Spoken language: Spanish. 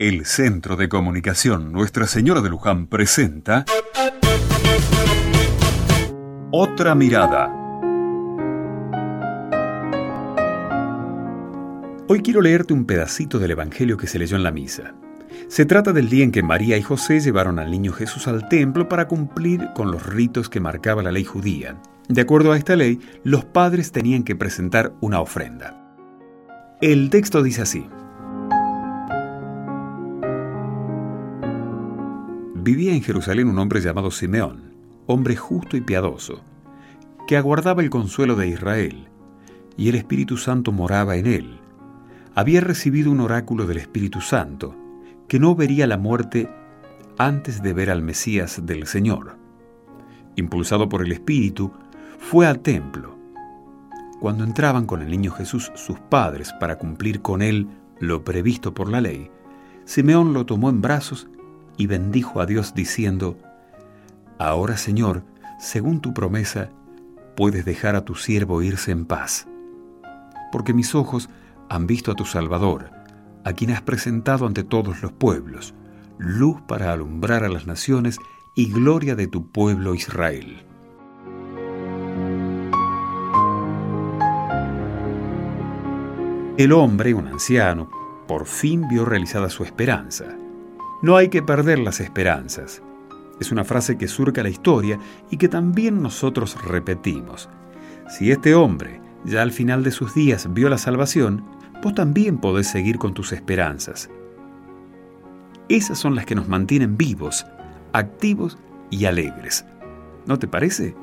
El Centro de Comunicación Nuestra Señora de Luján presenta Otra Mirada. Hoy quiero leerte un pedacito del Evangelio que se leyó en la misa. Se trata del día en que María y José llevaron al niño Jesús al templo para cumplir con los ritos que marcaba la ley judía. De acuerdo a esta ley, los padres tenían que presentar una ofrenda. El texto dice así. Vivía en Jerusalén un hombre llamado Simeón, hombre justo y piadoso, que aguardaba el consuelo de Israel, y el Espíritu Santo moraba en él. Había recibido un oráculo del Espíritu Santo, que no vería la muerte antes de ver al Mesías del Señor. Impulsado por el Espíritu, fue al templo. Cuando entraban con el niño Jesús sus padres para cumplir con él lo previsto por la ley, Simeón lo tomó en brazos y bendijo a Dios diciendo, Ahora Señor, según tu promesa, puedes dejar a tu siervo irse en paz, porque mis ojos han visto a tu Salvador, a quien has presentado ante todos los pueblos, luz para alumbrar a las naciones y gloria de tu pueblo Israel. El hombre, un anciano, por fin vio realizada su esperanza. No hay que perder las esperanzas. Es una frase que surca la historia y que también nosotros repetimos. Si este hombre, ya al final de sus días, vio la salvación, vos también podés seguir con tus esperanzas. Esas son las que nos mantienen vivos, activos y alegres. ¿No te parece?